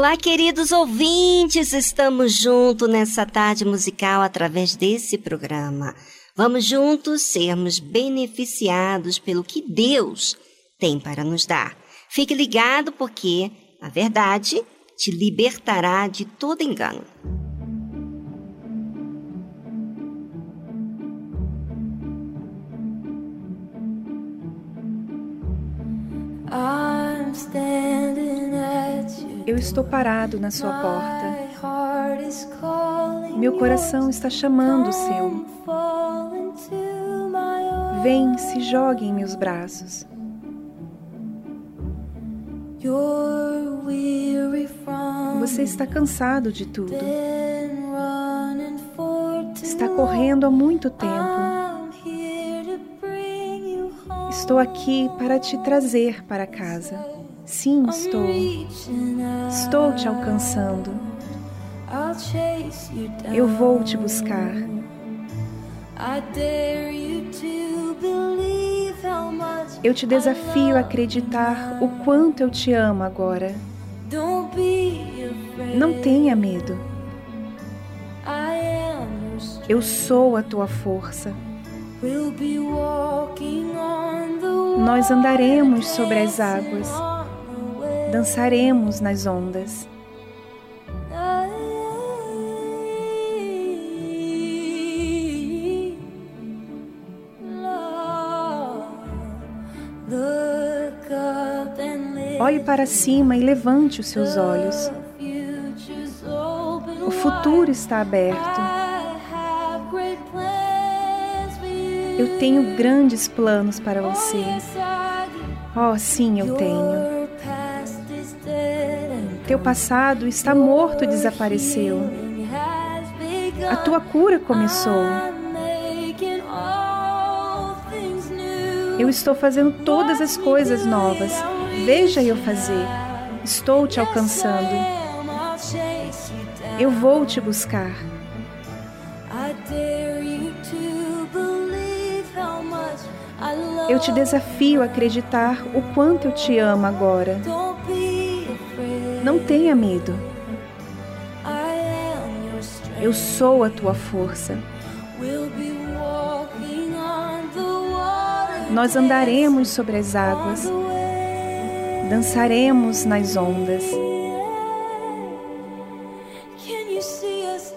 Olá, queridos ouvintes, estamos juntos nessa tarde musical através desse programa. Vamos juntos sermos beneficiados pelo que Deus tem para nos dar. Fique ligado porque a verdade te libertará de todo engano. Estou parado na sua porta. Meu coração está chamando o seu. Vem, se jogue em meus braços. Você está cansado de tudo. Está correndo há muito tempo. Estou aqui para te trazer para casa. Sim, estou. Estou te alcançando. Eu vou te buscar. Eu te desafio a acreditar o quanto eu te amo agora. Não tenha medo. Eu sou a tua força. Nós andaremos sobre as águas, dançaremos nas ondas. Olhe para cima e levante os seus olhos. O futuro está aberto. Eu tenho grandes planos para você. Oh, sim, eu tenho. Teu passado está morto desapareceu. A tua cura começou. Eu estou fazendo todas as coisas novas. Veja eu fazer. Estou te alcançando. Eu vou te buscar. Eu te desafio a acreditar o quanto eu te amo agora. Não tenha medo. Eu sou a tua força. Nós andaremos sobre as águas dançaremos nas ondas.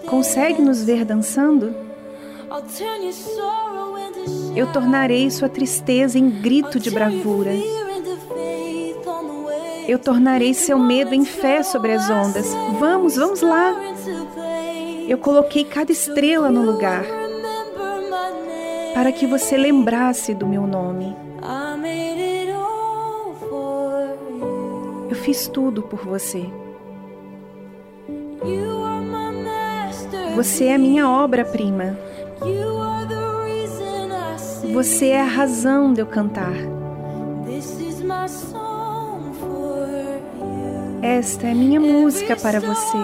Consegue nos ver dançando? Eu tornarei sua tristeza em grito de bravura. Eu tornarei seu medo em fé sobre as ondas. Vamos, vamos lá. Eu coloquei cada estrela no lugar para que você lembrasse do meu nome. fiz tudo por você. Você é a minha obra-prima. Você é a razão de eu cantar. Esta é minha música para você.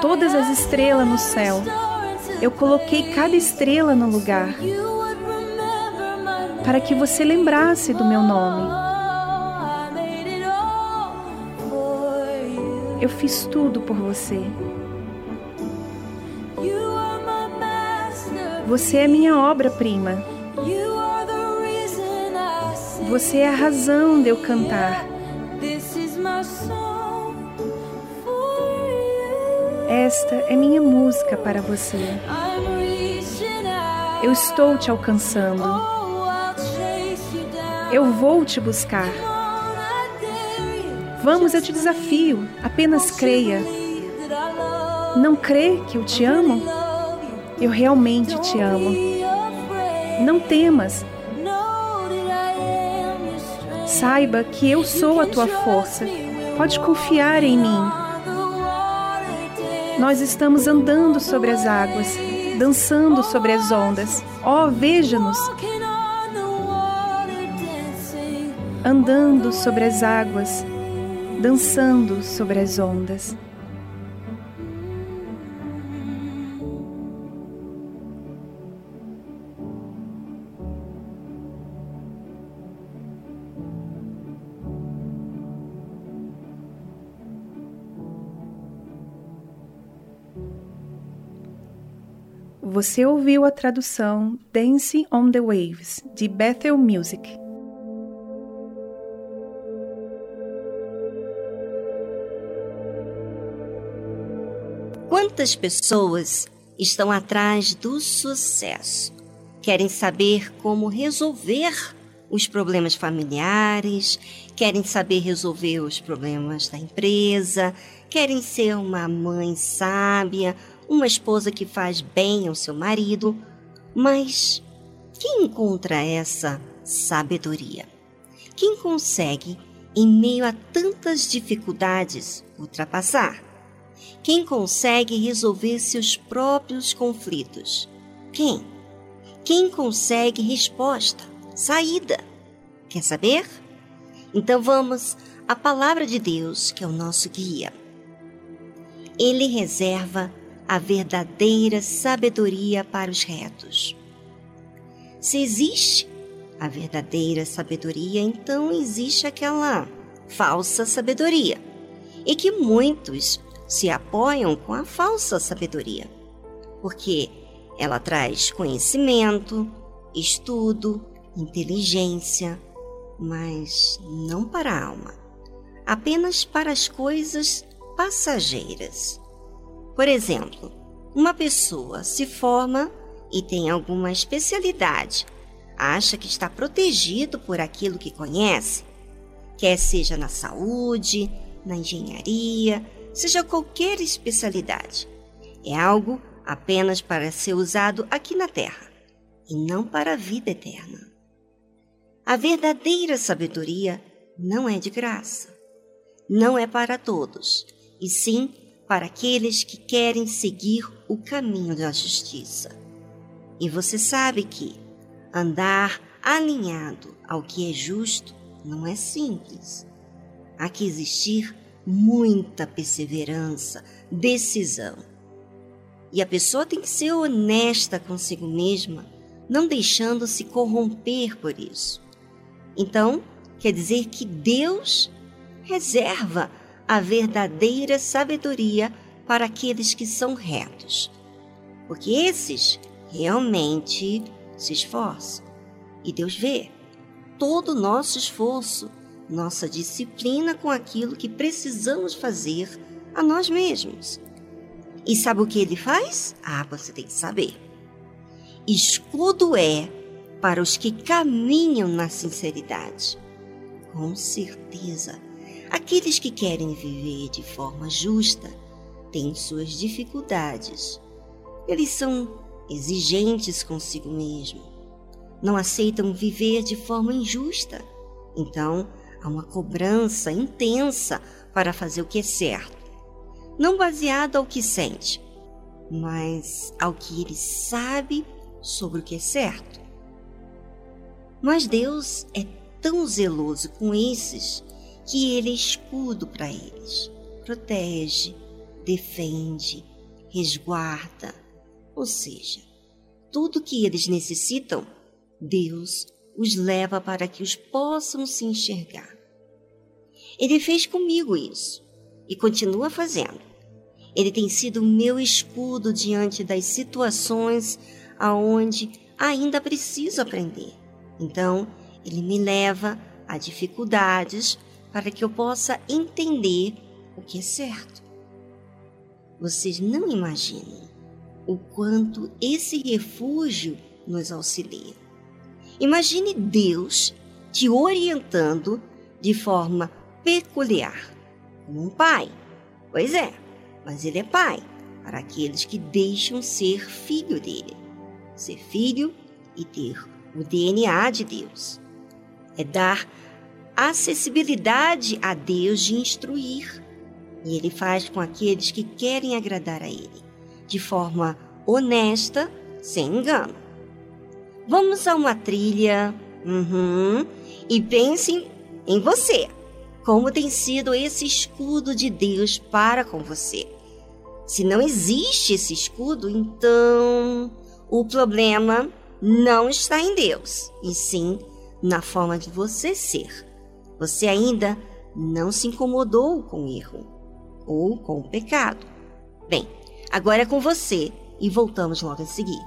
Todas as estrelas no céu. Eu coloquei cada estrela no lugar para que você lembrasse do meu nome. Eu fiz tudo por você. Você é minha obra-prima. Você é a razão de eu cantar. Esta é minha música para você. Eu estou te alcançando. Eu vou te buscar. Vamos, eu te desafio. Apenas creia. Não crê que eu te amo? Eu realmente te amo. Não temas. Saiba que eu sou a tua força. Pode confiar em mim. Nós estamos andando sobre as águas, dançando sobre as ondas. Oh, veja-nos! Andando sobre as águas, dançando sobre as ondas. Você ouviu a tradução Dancing on the Waves de Bethel Music. Quantas pessoas estão atrás do sucesso? Querem saber como resolver os problemas familiares, querem saber resolver os problemas da empresa, querem ser uma mãe sábia, uma esposa que faz bem ao seu marido, mas quem encontra essa sabedoria? Quem consegue, em meio a tantas dificuldades, ultrapassar? Quem consegue resolver seus próprios conflitos? Quem? Quem consegue resposta, saída? Quer saber? Então vamos à palavra de Deus, que é o nosso guia. Ele reserva a verdadeira sabedoria para os retos. Se existe a verdadeira sabedoria, então existe aquela falsa sabedoria e que muitos se apoiam com a falsa sabedoria, porque ela traz conhecimento, estudo, inteligência, mas não para a alma, apenas para as coisas passageiras. Por exemplo, uma pessoa se forma e tem alguma especialidade, acha que está protegido por aquilo que conhece, quer seja na saúde, na engenharia, seja qualquer especialidade. É algo apenas para ser usado aqui na Terra e não para a vida eterna. A verdadeira sabedoria não é de graça. Não é para todos, e sim para aqueles que querem seguir o caminho da justiça. E você sabe que andar alinhado ao que é justo não é simples. Há que existir muita perseverança, decisão. E a pessoa tem que ser honesta consigo mesma, não deixando se corromper por isso. Então, quer dizer que Deus reserva a verdadeira sabedoria para aqueles que são retos, porque esses realmente se esforçam. E Deus vê todo o nosso esforço nossa disciplina com aquilo que precisamos fazer a nós mesmos. E sabe o que ele faz? Ah, você tem que saber. Escudo é para os que caminham na sinceridade. Com certeza, aqueles que querem viver de forma justa têm suas dificuldades. Eles são exigentes consigo mesmo. Não aceitam viver de forma injusta. Então, Há uma cobrança intensa para fazer o que é certo, não baseado ao que sente, mas ao que ele sabe sobre o que é certo. Mas Deus é tão zeloso com esses que ele é escudo para eles, protege, defende, resguarda, ou seja, tudo que eles necessitam, Deus os leva para que os possam se enxergar. Ele fez comigo isso e continua fazendo. Ele tem sido meu escudo diante das situações aonde ainda preciso aprender. Então, ele me leva a dificuldades para que eu possa entender o que é certo. Vocês não imaginam o quanto esse refúgio nos auxilia. Imagine Deus te orientando de forma peculiar, como um pai. Pois é, mas ele é pai para aqueles que deixam ser filho dele. Ser filho e ter o DNA de Deus. É dar acessibilidade a Deus de instruir. E ele faz com aqueles que querem agradar a ele, de forma honesta, sem engano. Vamos a uma trilha. Uhum, e pensem em você. Como tem sido esse escudo de Deus para com você? Se não existe esse escudo, então o problema não está em Deus, e sim na forma de você ser. Você ainda não se incomodou com o erro ou com o pecado. Bem, agora é com você e voltamos logo a seguir.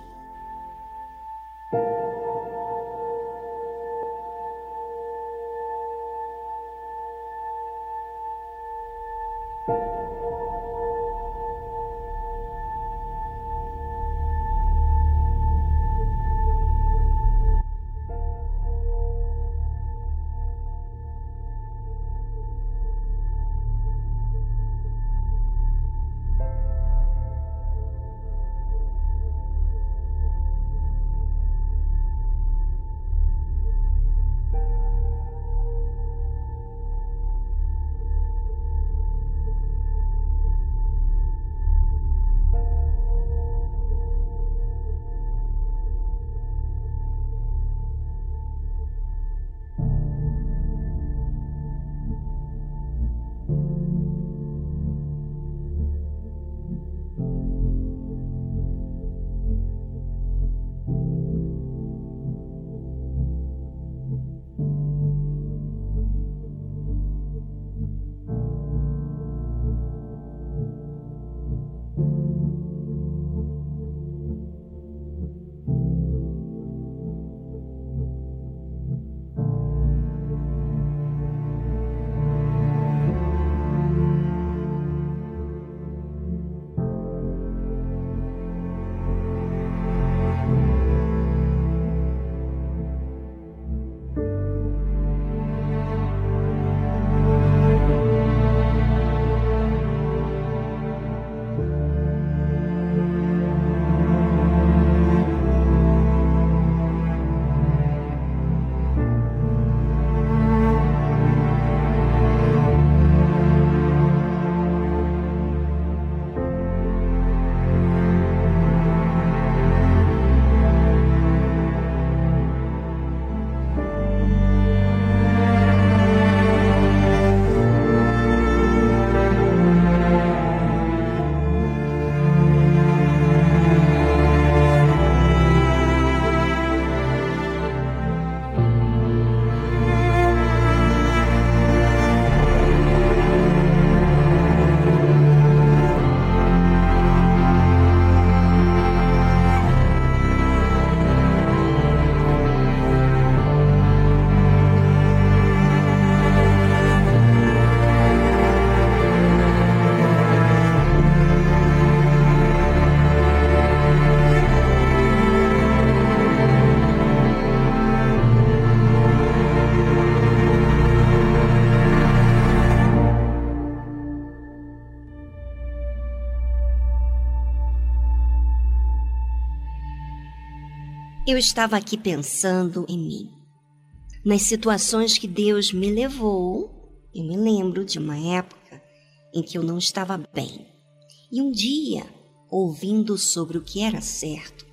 Eu estava aqui pensando em mim. Nas situações que Deus me levou, eu me lembro de uma época em que eu não estava bem. E um dia, ouvindo sobre o que era certo,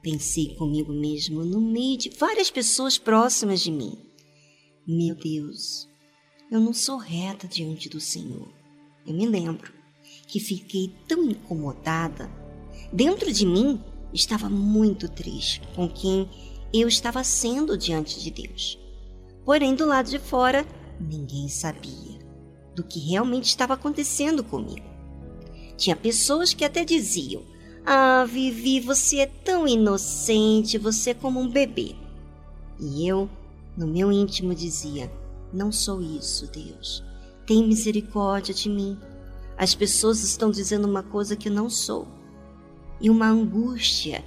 pensei comigo mesmo no meio de várias pessoas próximas de mim. Meu Deus, eu não sou reta diante do Senhor. Eu me lembro que fiquei tão incomodada. Dentro de mim estava muito triste com quem eu estava sendo diante de Deus. Porém, do lado de fora, ninguém sabia do que realmente estava acontecendo comigo. Tinha pessoas que até diziam: Ah, Vivi, você é tão inocente, você é como um bebê. E eu no meu íntimo dizia: Não sou isso, Deus. Tem misericórdia de mim. As pessoas estão dizendo uma coisa que não sou. E uma angústia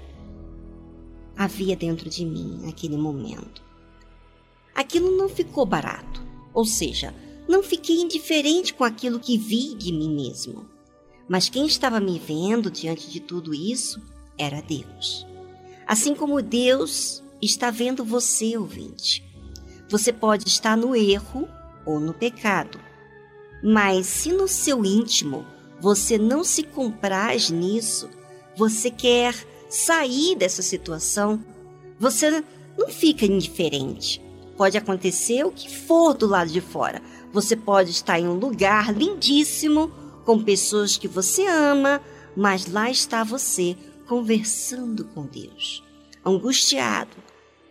havia dentro de mim naquele momento. Aquilo não ficou barato, ou seja, não fiquei indiferente com aquilo que vi de mim mesmo. Mas quem estava me vendo diante de tudo isso era Deus. Assim como Deus está vendo você, ouvinte. Você pode estar no erro ou no pecado. Mas se no seu íntimo você não se compraz nisso, você quer sair dessa situação, você não fica indiferente. Pode acontecer o que for do lado de fora. Você pode estar em um lugar lindíssimo, com pessoas que você ama, mas lá está você conversando com Deus, angustiado,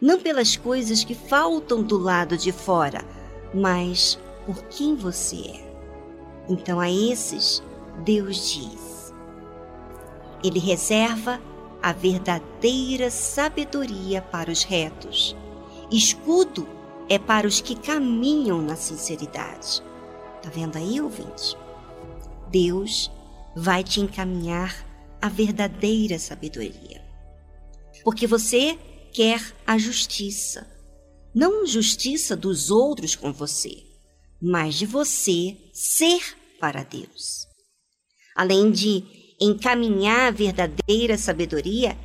não pelas coisas que faltam do lado de fora, mas por quem você é. Então a esses, Deus diz: Ele reserva a verdadeira sabedoria para os retos. Escudo é para os que caminham na sinceridade. Tá vendo aí, ouvinte? Deus vai te encaminhar a verdadeira sabedoria. Porque você quer a justiça. Não justiça dos outros com você, mas de você ser para Deus. Além de encaminhar a verdadeira sabedoria,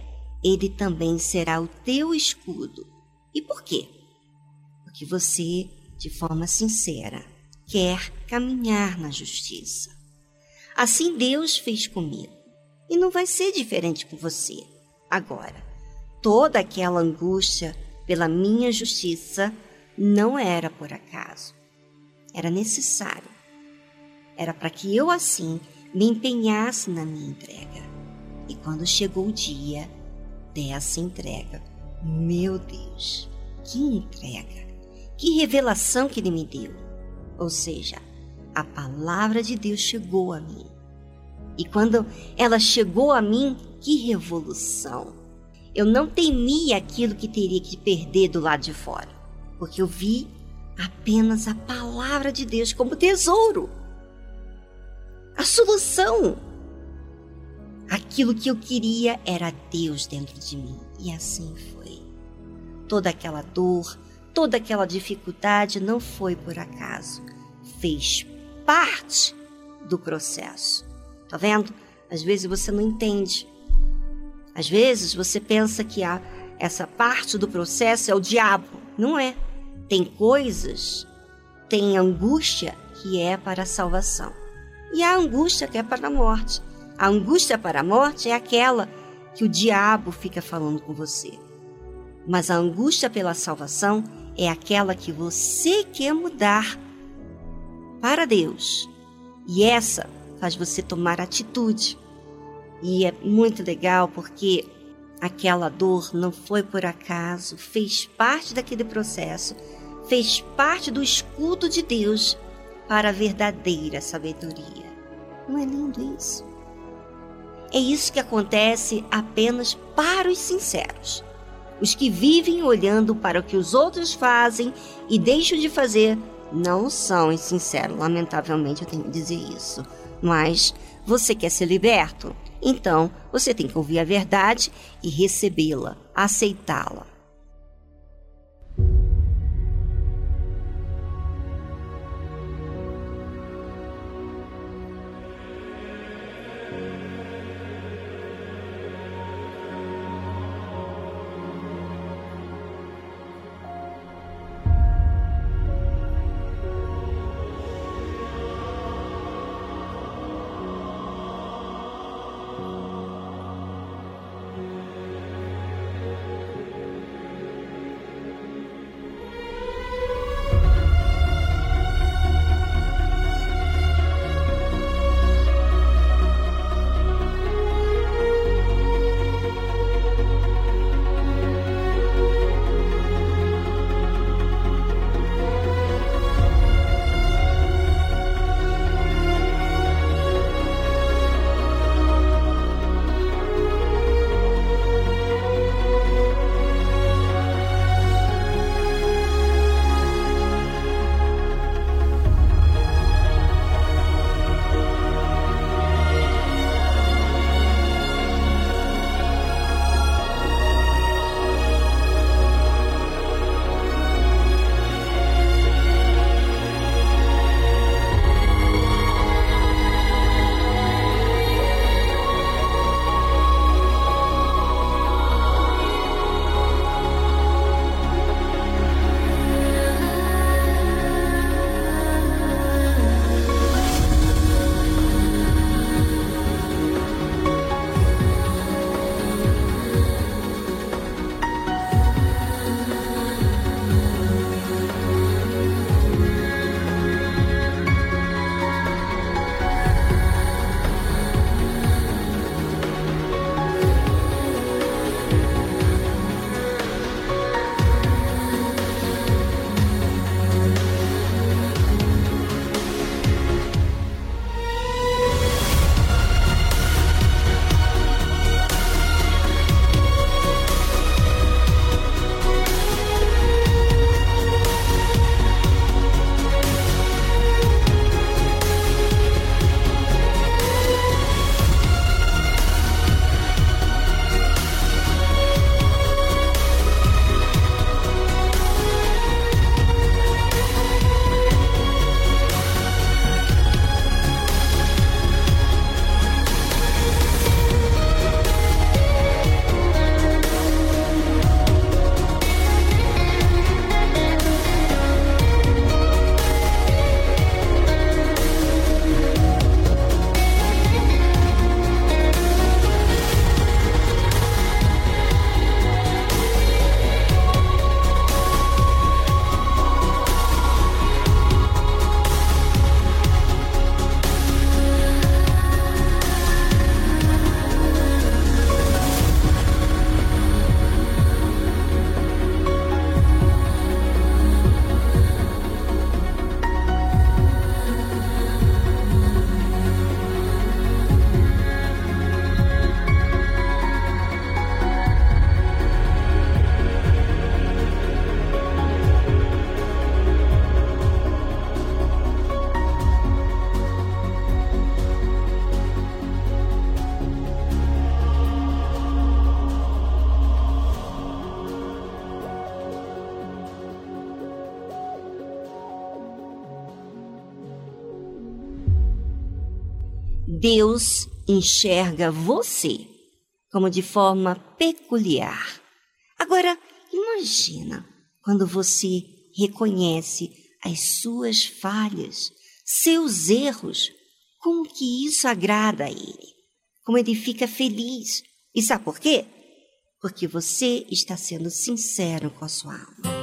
ele também será o teu escudo. E por quê? Porque você, de forma sincera, quer caminhar na justiça. Assim Deus fez comigo. E não vai ser diferente com você. Agora, toda aquela angústia pela minha justiça não era por acaso. Era necessário. Era para que eu assim me empenhasse na minha entrega. E quando chegou o dia dessa entrega, meu Deus, que entrega! Que revelação que ele me deu! Ou seja, a palavra de Deus chegou a mim. E quando ela chegou a mim, que revolução! Eu não temia aquilo que teria que perder do lado de fora, porque eu vi apenas a palavra de Deus como tesouro. A solução. Aquilo que eu queria era Deus dentro de mim, e assim foi. Toda aquela dor, toda aquela dificuldade não foi por acaso, fez parte do processo. Tá vendo? Às vezes você não entende às vezes você pensa que a, essa parte do processo é o diabo. Não é. Tem coisas, tem angústia que é para a salvação. E a angústia que é para a morte. A angústia para a morte é aquela que o diabo fica falando com você. Mas a angústia pela salvação é aquela que você quer mudar para Deus. E essa faz você tomar atitude. E é muito legal porque aquela dor não foi por acaso, fez parte daquele processo, fez parte do escudo de Deus para a verdadeira sabedoria. Não é lindo isso? É isso que acontece apenas para os sinceros. Os que vivem olhando para o que os outros fazem e deixam de fazer não são sinceros. Lamentavelmente eu tenho que dizer isso. Mas você quer ser liberto? Então, você tem que ouvir a verdade e recebê-la, aceitá-la. Deus enxerga você como de forma peculiar. Agora, imagina quando você reconhece as suas falhas, seus erros, como que isso agrada a Ele, como Ele fica feliz. E sabe por quê? Porque você está sendo sincero com a sua alma.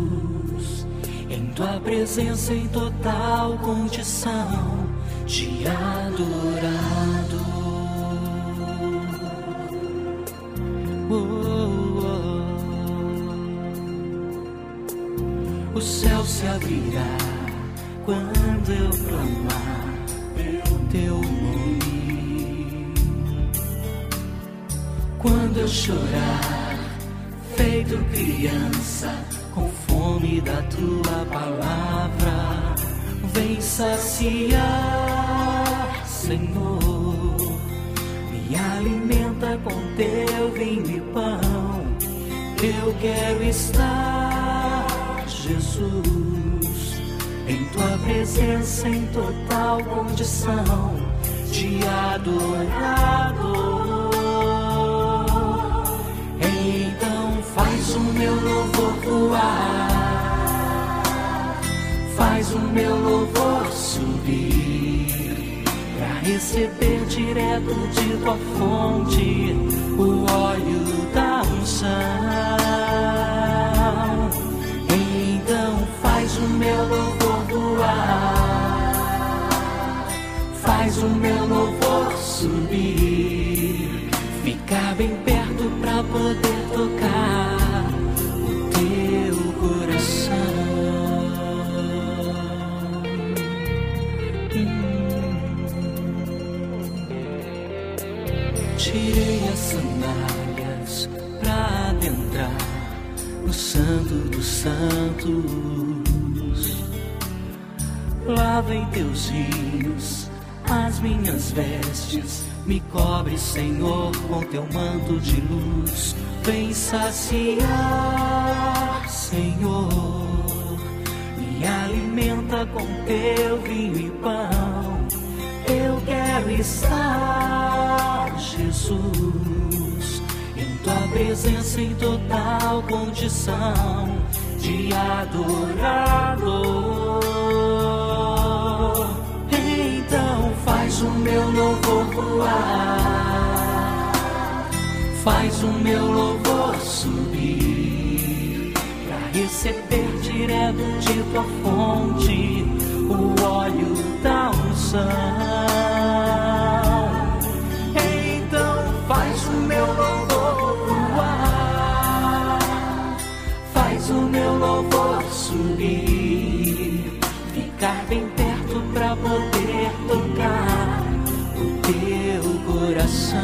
tua presença em total condição de adorado. Oh, oh. O céu se abrirá quando eu clamar teu nome. Quando eu chorar, feito criança, fome da tua palavra, vem saciar, Senhor. Me alimenta com teu vinho e pão. Eu quero estar, Jesus em tua presença em total condição de adorado. Então faz o meu louvor voar, faz o meu louvor subir, para receber direto de tua fonte o óleo da unção. Então faz o meu louvor Faz o meu louvor subir, ficar bem perto pra poder tocar Santo dos Santos Lava em teus rios as minhas vestes. Me cobre, Senhor, com teu manto de luz. Vem saciar, Senhor. Me alimenta com teu vinho e pão. Eu quero estar, Jesus, tua presença em total condição de adorador. Então faz o meu louvor voar, faz o meu louvor subir, para receber direto de tua fonte o óleo da unção. Ficar bem perto pra poder tocar o teu coração,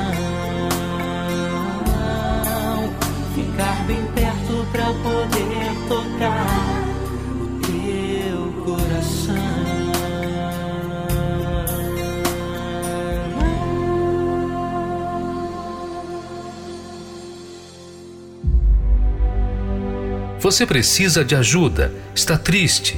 ficar bem perto para poder tocar o teu coração. Você precisa de ajuda, está triste,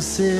Ser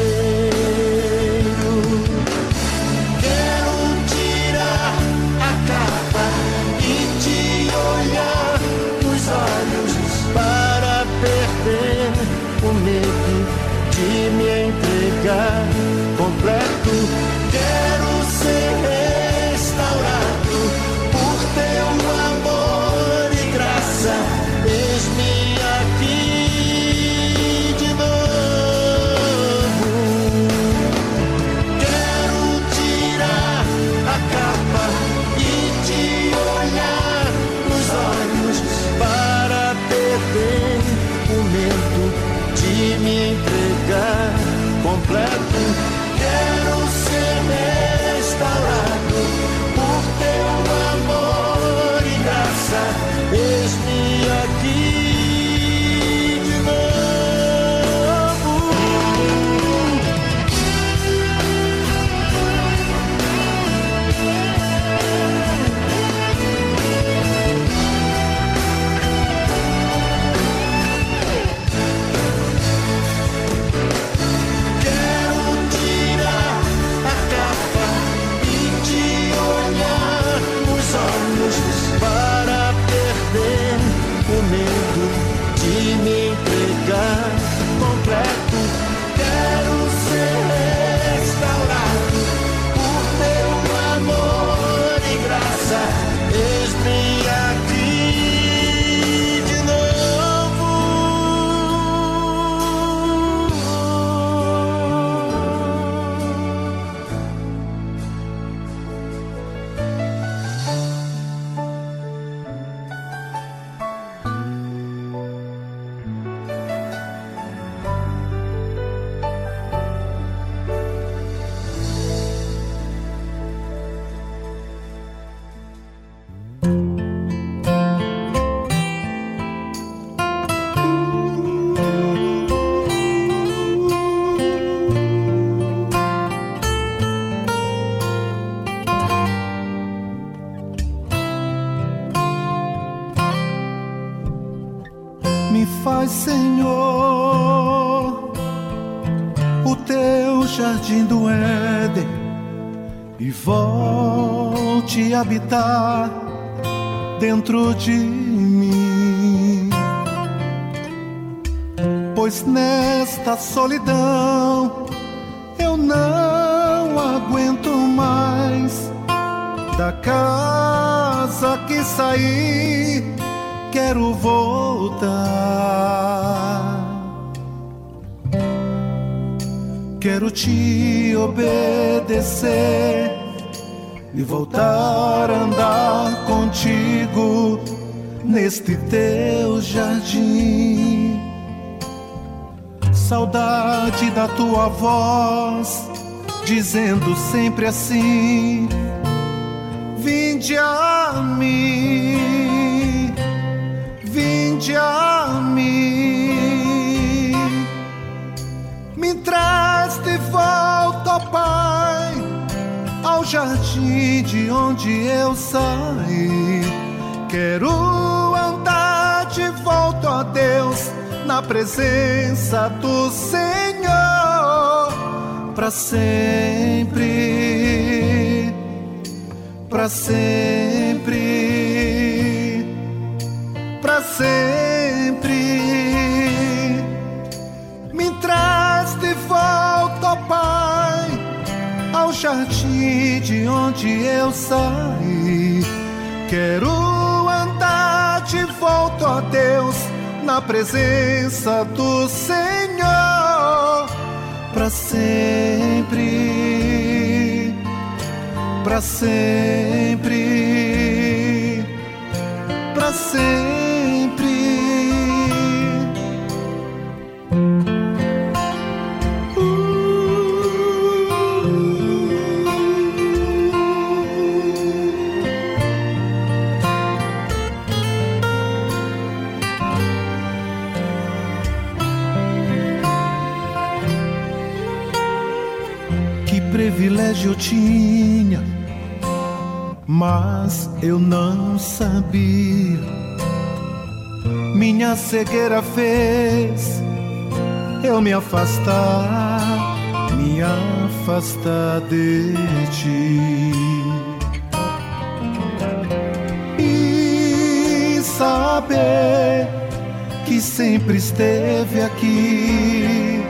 God. Habitar dentro de mim. Pois nesta solidão eu não aguento mais da casa que saí, quero voltar. Quero te obedecer e voltar a andar contigo neste teu jardim. Saudade da tua voz, dizendo sempre assim: Vinde a mim, vinde a mim, me traz de volta, Pai jardim de onde eu saí. Quero andar de volta a Deus na presença do Senhor para sempre, para sempre, para sempre. Me traz de volta, Pai, jardim de onde eu saí. Quero andar de volta a Deus na presença do Senhor para sempre, para sempre, para sempre. Eu tinha, mas eu não sabia. Minha cegueira fez eu me afastar, me afastar de ti. E saber que sempre esteve aqui.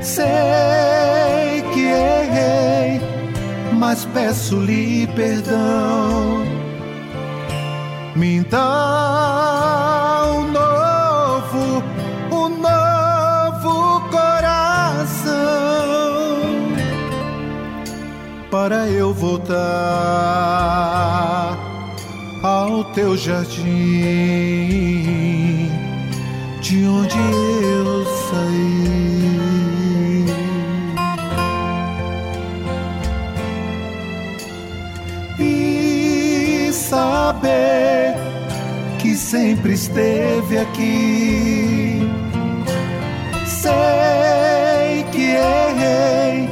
Sei mas peço-lhe perdão. Me dá um novo, um novo coração para eu voltar ao teu jardim, de onde eu saí. Saber que sempre esteve aqui. Sei que errei,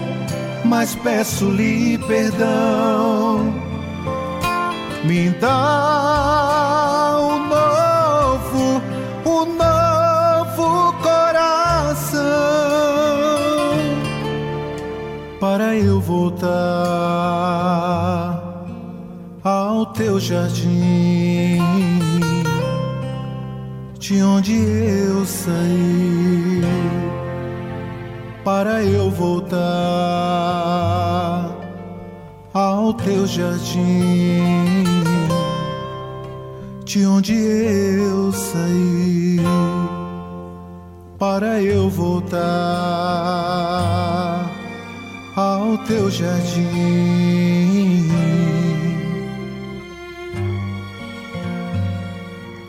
mas peço-lhe perdão. Me dá um novo, um novo coração para eu voltar teu jardim, de onde eu saí, para eu voltar ao teu jardim, de onde eu saí, para eu voltar ao teu jardim,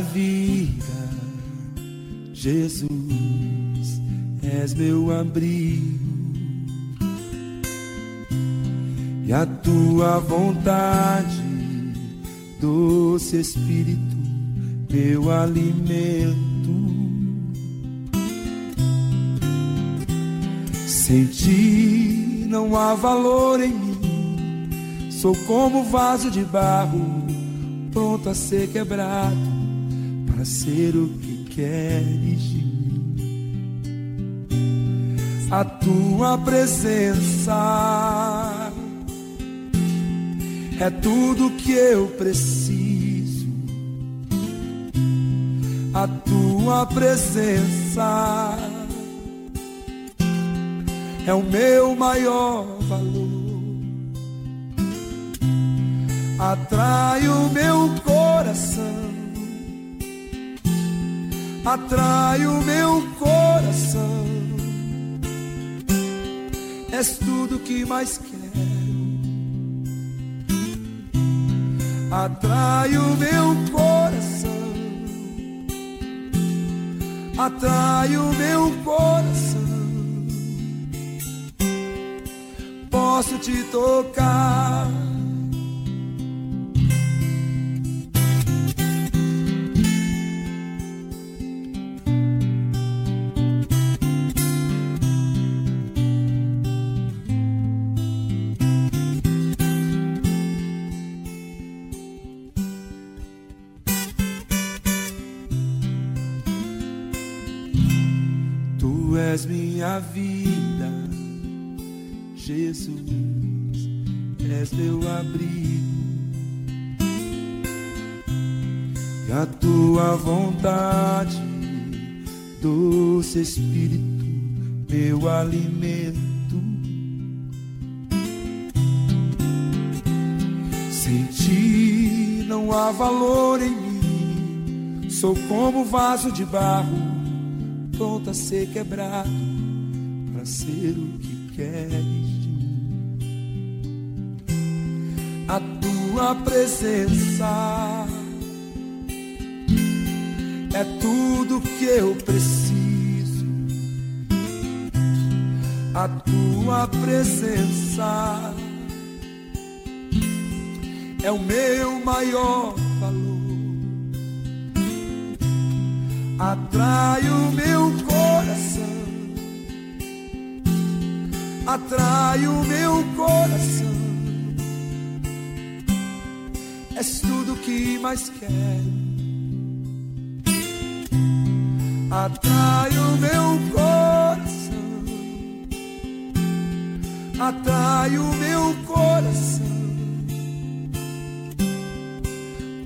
Vida, Jesus, és meu abrigo. E a tua vontade, doce Espírito, meu alimento. Sem ti não há valor em mim, sou como vaso de barro pronto a ser quebrado para ser o que queres de mim. A tua presença é tudo que eu preciso. A tua presença é o meu maior valor atrai o meu atrai o meu coração. És tudo que mais quero. Atrai o meu coração, atrai o meu coração. Posso te tocar és minha vida, Jesus, és meu abrigo. E a tua vontade, doce Espírito, meu alimento. Sem ti não há valor em mim, sou como vaso de barro pronto a ser quebrado para ser o que queres de mim. A tua presença é tudo que eu preciso. A tua presença é o meu maior valor atrai o meu coração, atrai o meu coração. És tudo que mais quero. Atrai o meu coração, atrai o meu coração.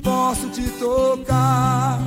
Posso te tocar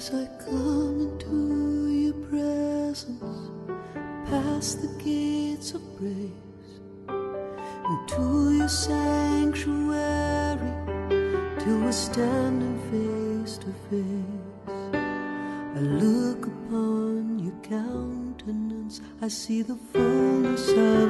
As I come into your presence, past the gates of praise, into your sanctuary, till we're standing face to face. I look upon your countenance, I see the fullness of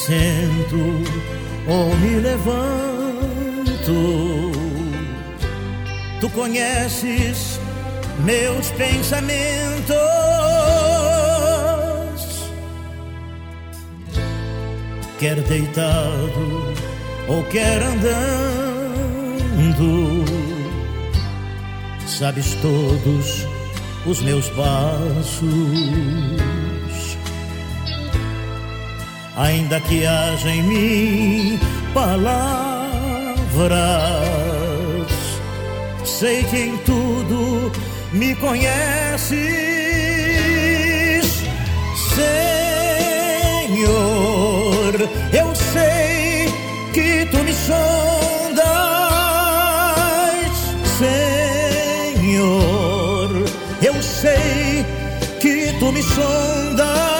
Se me assento ou me levanto, tu conheces meus pensamentos. quer deitado ou quer andando. Sabes todos os meus passos, ainda que haja em mim palavras, sei que em tudo me conheces, Senhor. Eu sei que tu me sondas, Senhor. Eu sei que tu me sondas,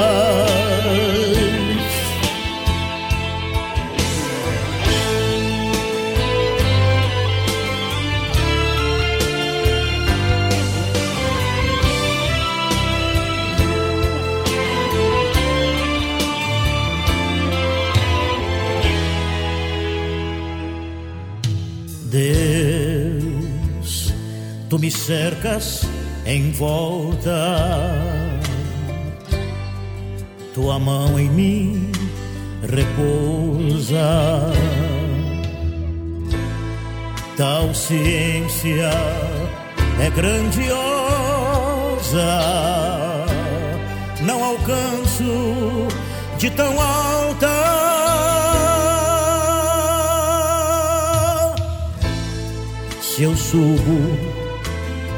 Me cercas em volta. Tua mão em mim repousa. Tal ciência é grandiosa. Não alcanço de tão alta. Se eu subo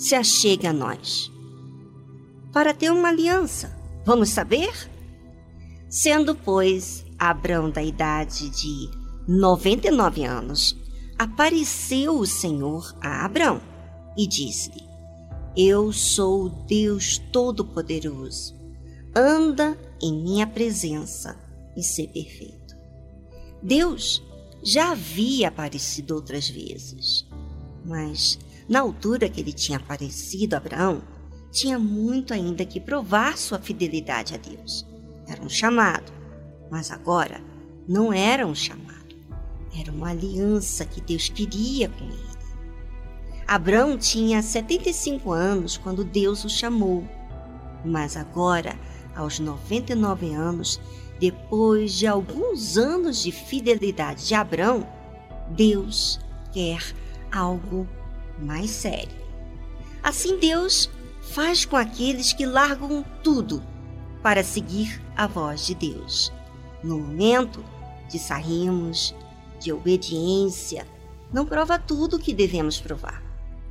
Se achega a nós? Para ter uma aliança. Vamos saber? Sendo, pois, Abrão da idade de 99 anos, apareceu o Senhor a Abrão e disse-lhe: Eu sou o Deus Todo-Poderoso. Anda em minha presença e ser perfeito. Deus já havia aparecido outras vezes, mas na altura que ele tinha aparecido Abraão, tinha muito ainda que provar sua fidelidade a Deus. Era um chamado, mas agora não era um chamado, era uma aliança que Deus queria com ele. Abraão tinha 75 anos quando Deus o chamou, mas agora, aos 99 anos, depois de alguns anos de fidelidade de Abraão, Deus quer algo mais sério. Assim, Deus faz com aqueles que largam tudo para seguir a voz de Deus. No momento de sairmos de obediência, não prova tudo o que devemos provar,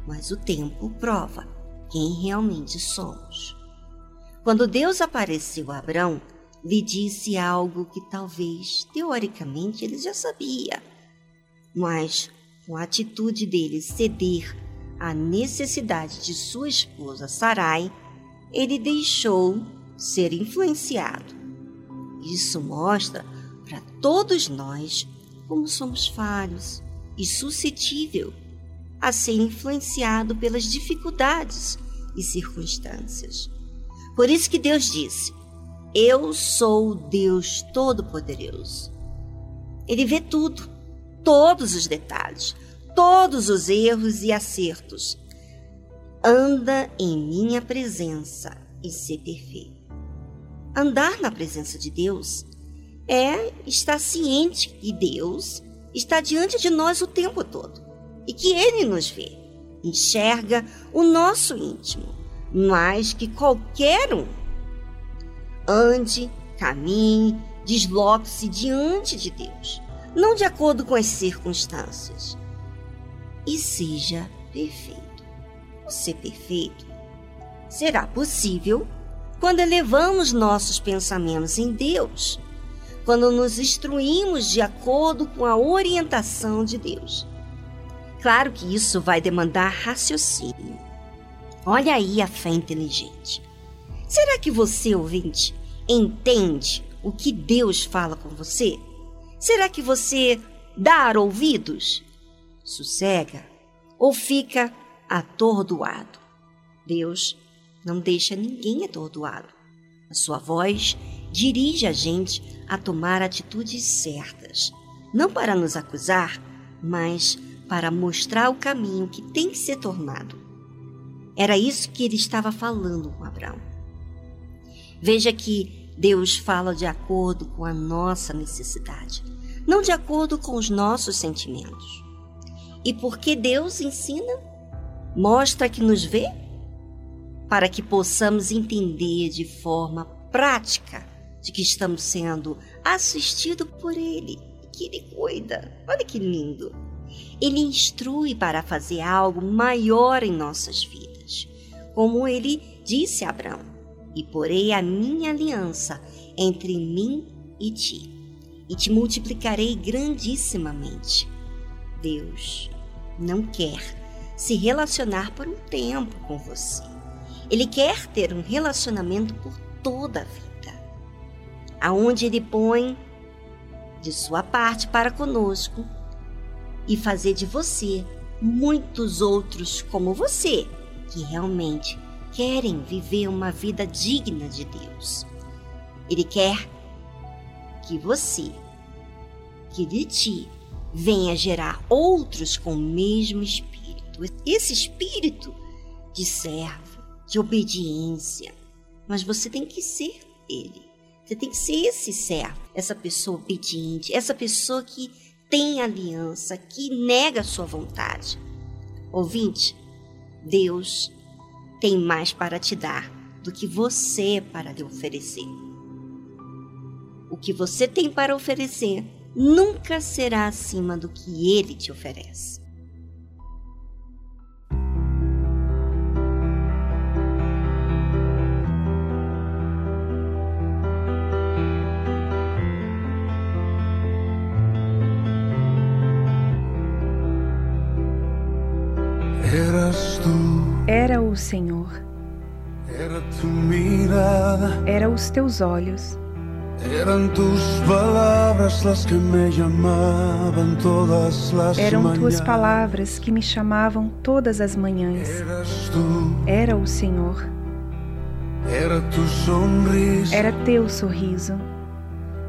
mas o tempo prova quem realmente somos. Quando Deus apareceu a Abraão, lhe disse algo que talvez, teoricamente, ele já sabia, mas com a atitude dele ceder à necessidade de sua esposa Sarai, ele deixou ser influenciado. Isso mostra para todos nós como somos falhos e suscetível a ser influenciado pelas dificuldades e circunstâncias. Por isso que Deus disse: Eu sou o Deus Todo-Poderoso. Ele vê tudo, todos os detalhes, todos os erros e acertos. Anda em minha presença e ser perfeito. Andar na presença de Deus é estar ciente que Deus está diante de nós o tempo todo e que Ele nos vê, enxerga o nosso íntimo mais que qualquer um. Ande, caminhe, desloque-se diante de Deus, não de acordo com as circunstâncias, e seja perfeito. O ser perfeito será possível quando elevamos nossos pensamentos em Deus quando nos instruímos de acordo com a orientação de Deus. Claro que isso vai demandar raciocínio. Olha aí a fé inteligente. Será que você, ouvinte, entende o que Deus fala com você? Será que você dá ouvidos? Sossega ou fica atordoado? Deus não deixa ninguém atordoado. A sua voz dirige a gente a tomar atitudes certas, não para nos acusar, mas para mostrar o caminho que tem que ser tornado. Era isso que ele estava falando com Abraão. Veja que Deus fala de acordo com a nossa necessidade, não de acordo com os nossos sentimentos. E porque Deus ensina, mostra que nos vê, para que possamos entender de forma prática de que estamos sendo assistidos por Ele, que Ele cuida. Olha que lindo! Ele instrui para fazer algo maior em nossas vidas, como ele disse a Abraão: E porei a minha aliança entre mim e ti, e te multiplicarei grandissimamente. Deus não quer se relacionar por um tempo com você. Ele quer ter um relacionamento por toda a vida aonde ele põe de sua parte para conosco e fazer de você muitos outros como você que realmente querem viver uma vida digna de Deus. Ele quer que você, que de ti, venha gerar outros com o mesmo espírito. Esse espírito de servo, de obediência. Mas você tem que ser ele. Você tem que ser esse servo, essa pessoa obediente, essa pessoa que tem aliança, que nega a sua vontade. Ouvinte, Deus tem mais para te dar do que você para lhe oferecer. O que você tem para oferecer nunca será acima do que ele te oferece. Senhor. Era tu mirada. Era os teus olhos. Eran tus palabras las que me llamaban todas las Eram tuas palavras que me chamavam todas as manhãs. Era o Senhor. Era teu sorriso.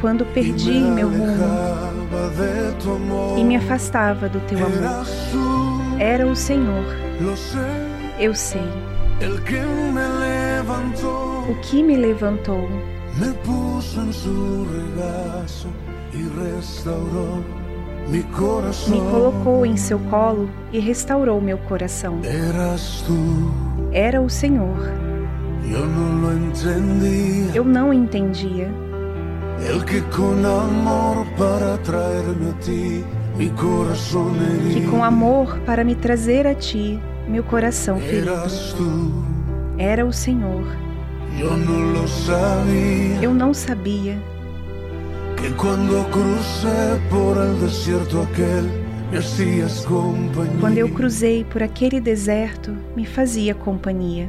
Quando perdi meu rumo e me afastava do teu amor. Era o Senhor. Eu sei o que me levantou, Me colocou em seu colo e restaurou meu coração. Era o Senhor. Eu não entendia. Que con amor para traerme a ti, corazón Que com amor para me trazer a ti, meu coração ferido. Era o Senhor. Eu não sabia Que cuando crucé por el desierto aquel, me. Quando eu cruzei por aquele deserto, me fazia companhia.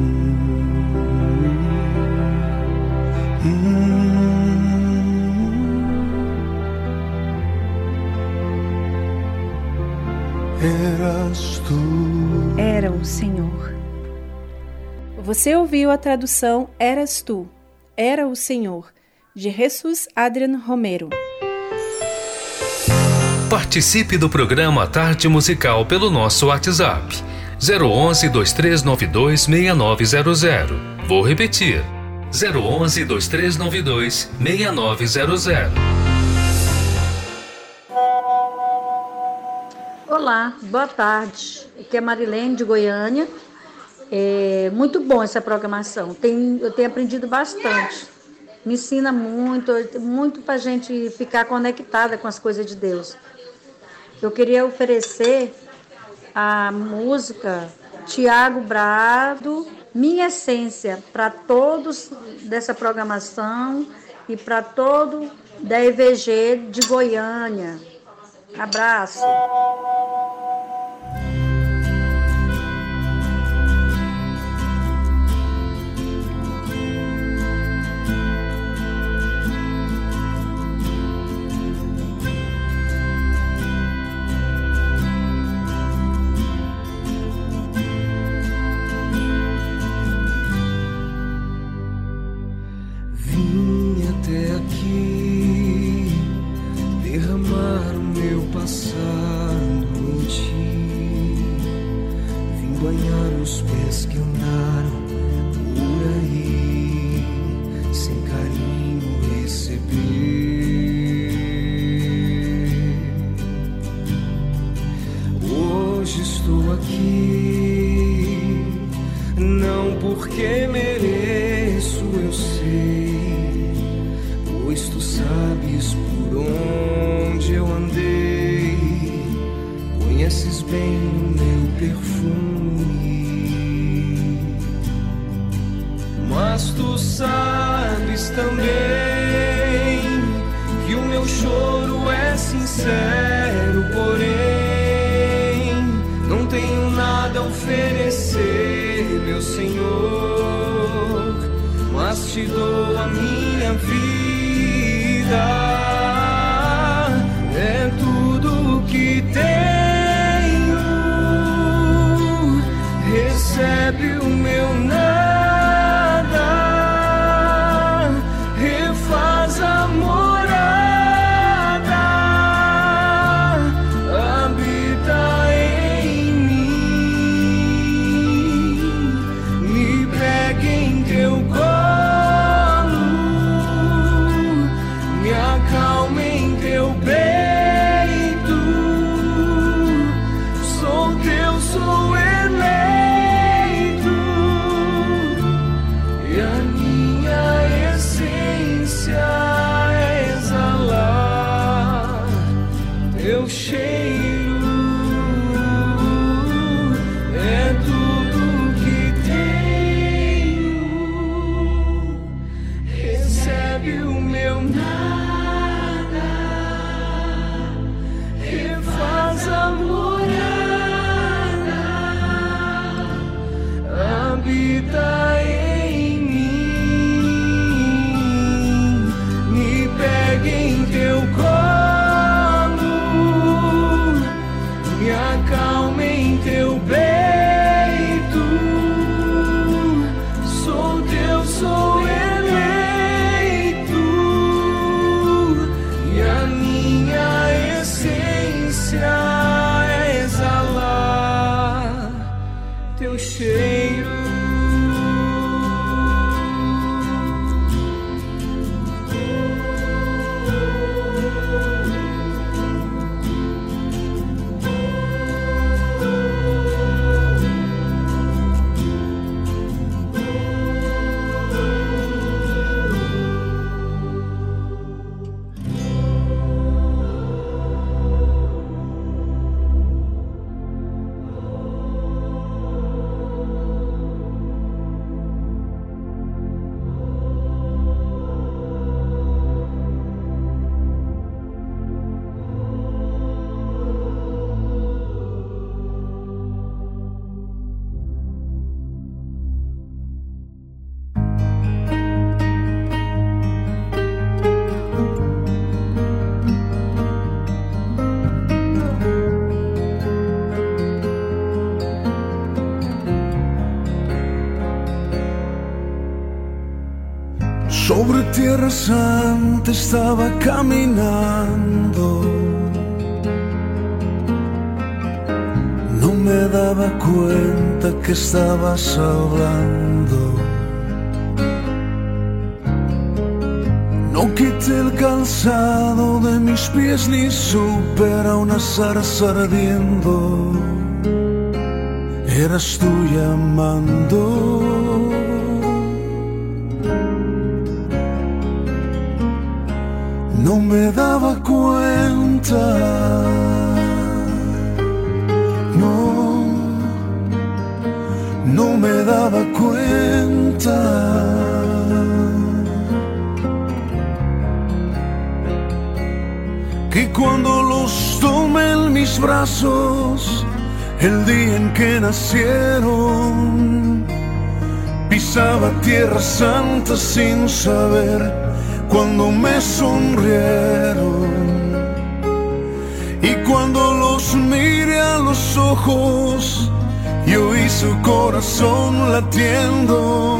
Eras tú. Era o Senhor. Você ouviu a tradução Eras Tu, Era o Senhor, de Jesus Adrian Romero. Participe do programa Tarde Musical pelo nosso WhatsApp 011 2392 6900. Vou repetir. 011 2392 6900. Olá, boa tarde. Aqui é Marilene de Goiânia. É muito bom essa programação. Tem, eu tenho aprendido bastante. Me ensina muito, muito para a gente ficar conectada com as coisas de Deus. Eu queria oferecer a música Tiago Brado, Minha Essência, para todos dessa programação e para todo da EVG de Goiânia. Abraço. Teu estaba caminando. No me daba cuenta que estabas hablando. No quité el calzado de mis pies ni supe a una zarza ardiendo. Eras tú llamando. No, no me daba cuenta. Que cuando los tomé en mis brazos, el día en que nacieron, pisaba tierra santa sin saber cuando me sonrieron y cuando los miré a los ojos y oí su corazón latiendo.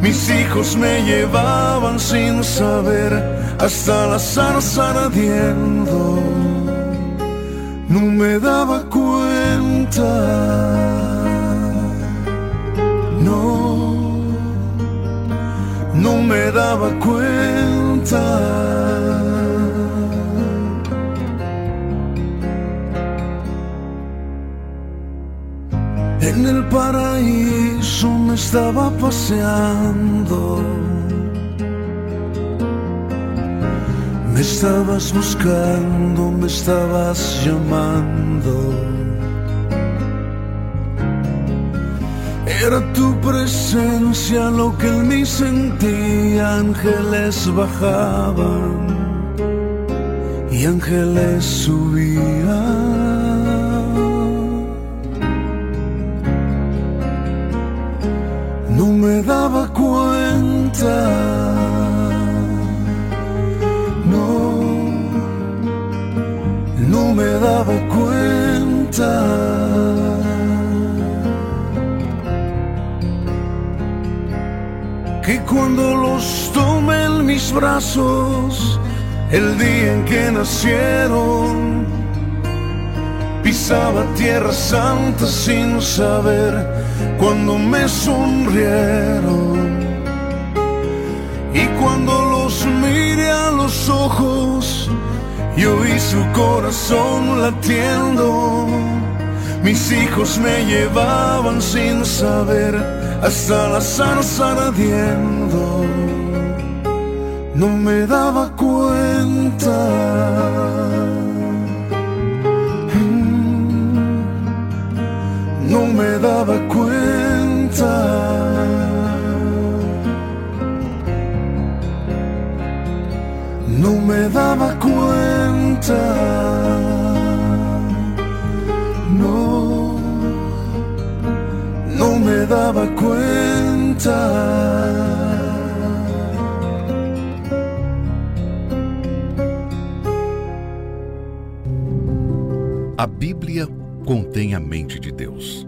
Mis hijos me llevaban sin saber hasta la zarza ardiendo. No me daba cuenta. No no me daba cuenta. En el paraíso me estaba paseando. Me estabas buscando, me estabas llamando. Era tu presencia lo que en mí sentía, ángeles bajaban y ángeles subían. Me daba cuenta, no, no me daba cuenta. Que cuando los tomé en mis brazos, el día en que nacieron, pisaba tierra santa sin saber cuando me sonrieron. Y cuando los miré a los ojos, yo vi su corazón latiendo. Mis hijos me llevaban sin saber hasta la zarza ardiendo. No me daba cuenta. Me daba cuenta. No me daba cuenta. No, no me daba cuenta. A Bíblia contém a mente de Deus,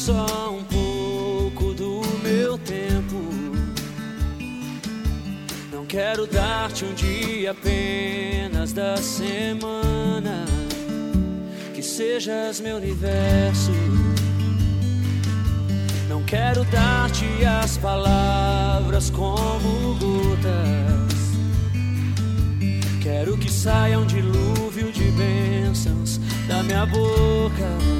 Só um pouco do meu tempo. Não quero dar-te um dia apenas da semana. Que sejas meu universo. Não quero dar-te as palavras como gotas. Quero que saia um dilúvio de bênçãos da minha boca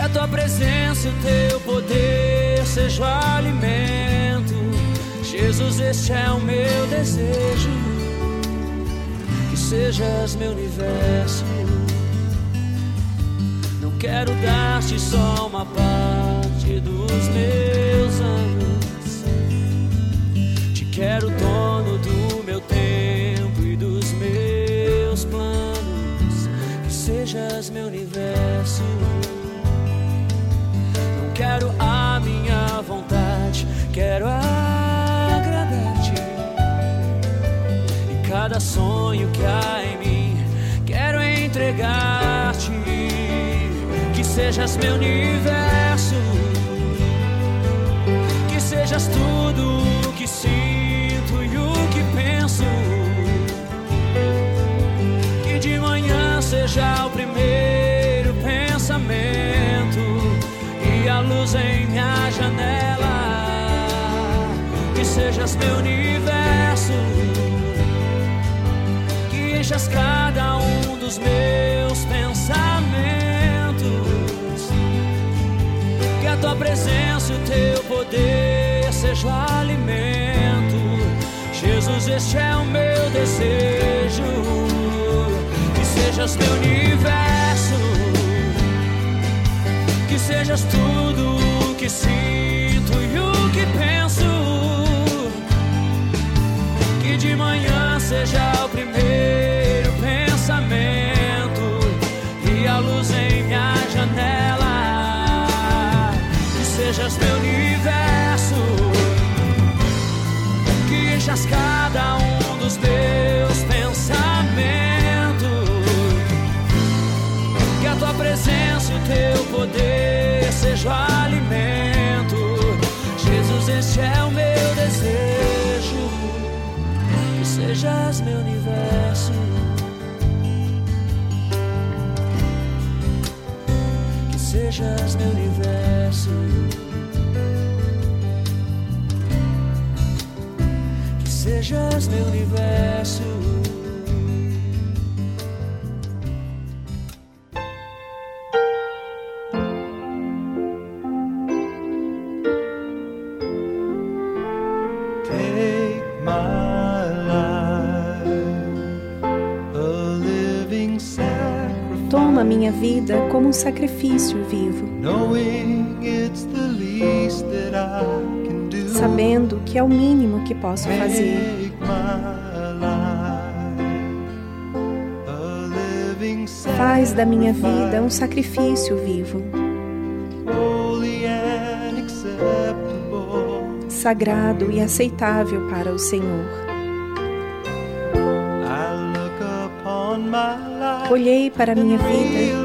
a tua presença e o teu poder seja o alimento. Jesus, este é o meu desejo. Que sejas meu universo. Não quero dar-te só uma parte dos meus anos. Te quero dono do meu tempo e dos meus planos. Que sejas meu universo quero a minha vontade, quero agradar-te. E cada sonho que há em mim, quero entregar-te. Que sejas meu universo, que sejas tudo sejas meu universo, que enchas cada um dos meus pensamentos. Que a tua presença e o teu poder seja o alimento. Jesus, este é o meu desejo. Que sejas meu universo, que sejas tudo o que sinto de manhã seja o primeiro pensamento e a luz em minha janela. Que sejas meu universo, que enchas cada um dos teus pensamentos. Que a tua presença e o teu poder seja o alimento. Jesus, este é o meu desejo. Sejas meu universo. Que sejas meu universo. Que sejas meu universo. Vida como um sacrifício vivo, sabendo que é o mínimo que posso fazer. Faz da minha vida um sacrifício vivo, sagrado e aceitável para o Senhor. Olhei para a minha vida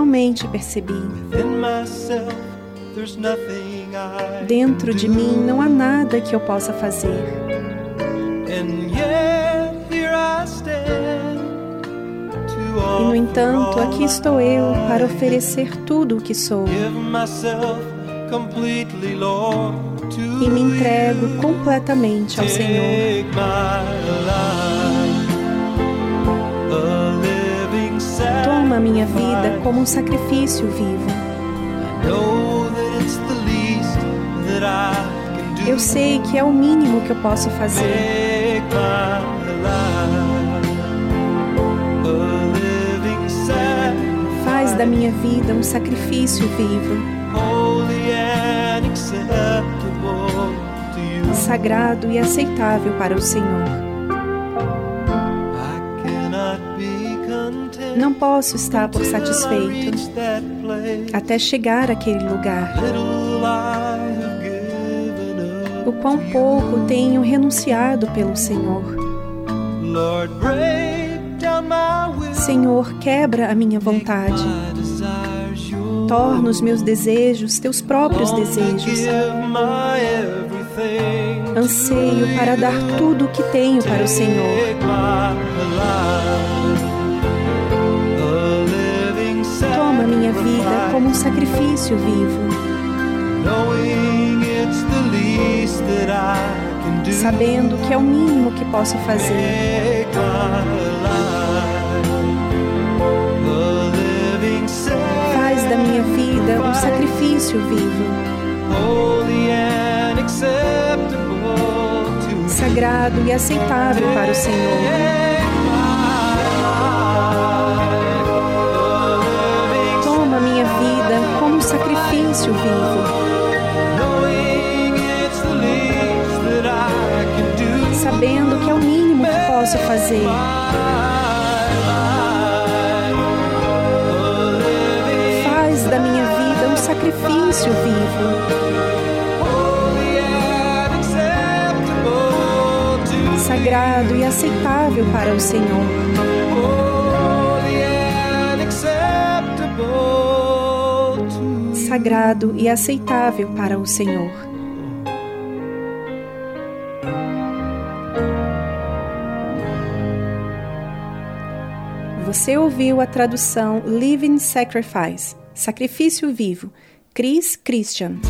finalmente percebi: dentro de mim não há nada que eu possa fazer. E no entanto, aqui estou eu para oferecer tudo o que sou. E me entrego completamente ao Senhor. Toma a minha vida como um sacrifício vivo. Eu sei que é o mínimo que eu posso fazer. Faz da minha vida um sacrifício vivo, sagrado e aceitável para o Senhor. Não posso estar por satisfeito até chegar àquele lugar. O quão pouco tenho renunciado pelo Senhor. Senhor, quebra a minha vontade. Torna os meus desejos teus próprios desejos. Anseio para dar tudo o que tenho para o Senhor. Minha vida como um sacrifício vivo, sabendo que é o mínimo que posso fazer. Faz da minha vida um sacrifício vivo, sagrado e aceitável para o Senhor. Um sacrifício vivo, sabendo que é o mínimo que posso fazer. Faz da minha vida um sacrifício vivo, sagrado e aceitável para o Senhor. Sagrado e aceitável para o Senhor. Você ouviu a tradução Living Sacrifice, Sacrifício Vivo, Chris Christian.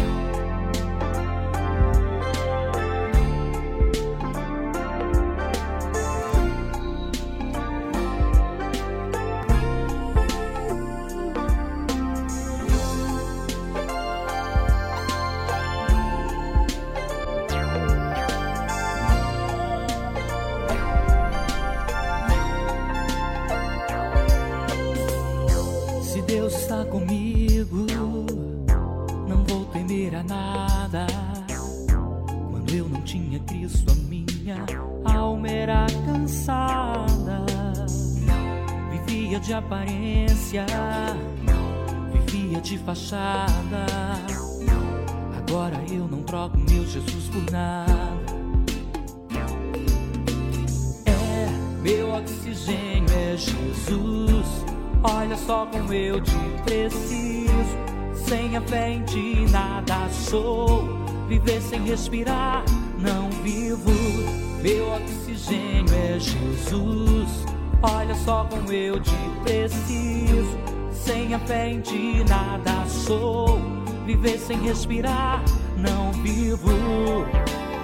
Nada sou. Viver sem respirar, não vivo.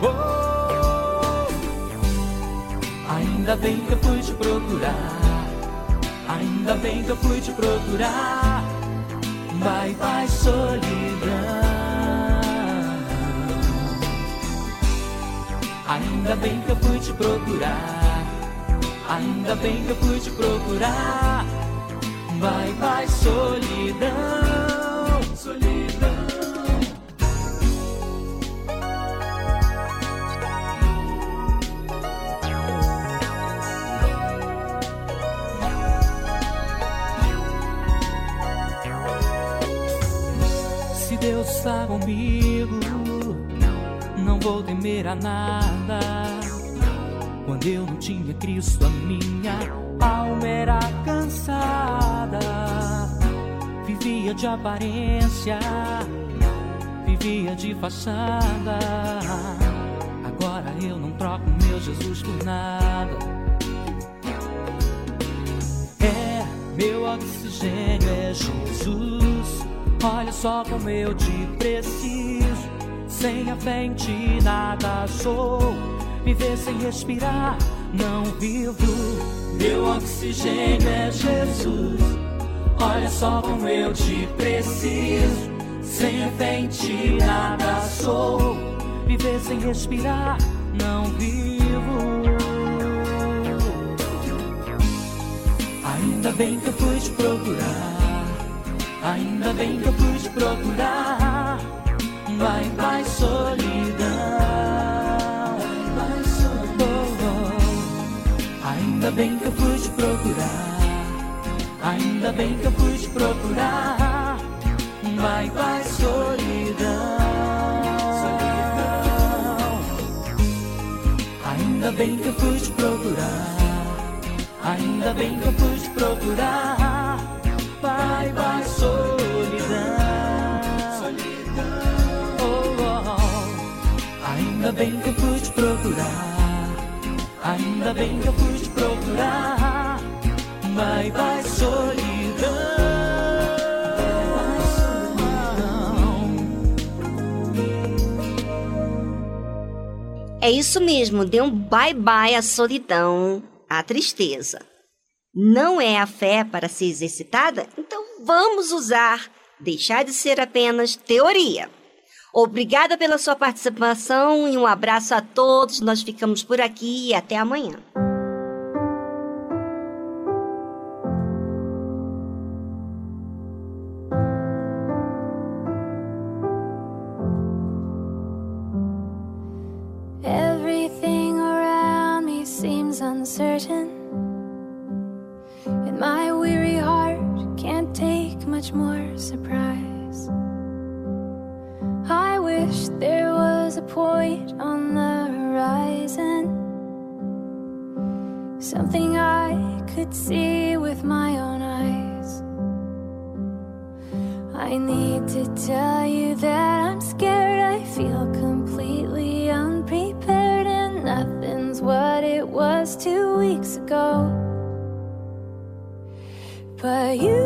Oh, ainda bem que eu fui te procurar. Ainda bem que eu fui te procurar. Bye bye, solidão. Ainda bem que eu fui te procurar. Ainda bem que eu fui te procurar. Bye bye, solidão. Solidão. Se Deus está comigo, não vou temer a nada. Quando eu não tinha Cristo, a minha alma era cansada. Vivia de aparência, vivia de fachada. Agora eu não troco meu Jesus por nada. É, meu oxigênio é Jesus. Olha só como eu te preciso. Sem a fé em ti nada sou. Viver sem respirar, não vivo. Meu oxigênio é Jesus. Olha só como eu te preciso. Sem fé em ti nada sou. Viver sem respirar, não vivo. Ainda bem que eu fui te procurar. Ainda bem que eu fui te procurar. Vai, vai, solidão. Ainda bem que eu fui te procurar. Ainda bem que eu fui te procurar. Vai, vai, solidão. Ainda bem que eu fui te procurar. Ainda bem que eu fui te procurar. Vai, vai, solidão. Oh, oh. Ainda bem que eu fui te procurar. Ainda bem que eu fui procurar. Vai, vai, solidão. É isso mesmo, dê um bye-bye à solidão, à tristeza. Não é a fé para ser exercitada? Então vamos usar, deixar de ser apenas teoria. Obrigada pela sua participação e um abraço a todos. Nós ficamos por aqui e até amanhã. Much more surprise. I wish there was a point on the horizon, something I could see with my own eyes. I need to tell you that I'm scared. I feel completely unprepared, and nothing's what it was two weeks ago. But you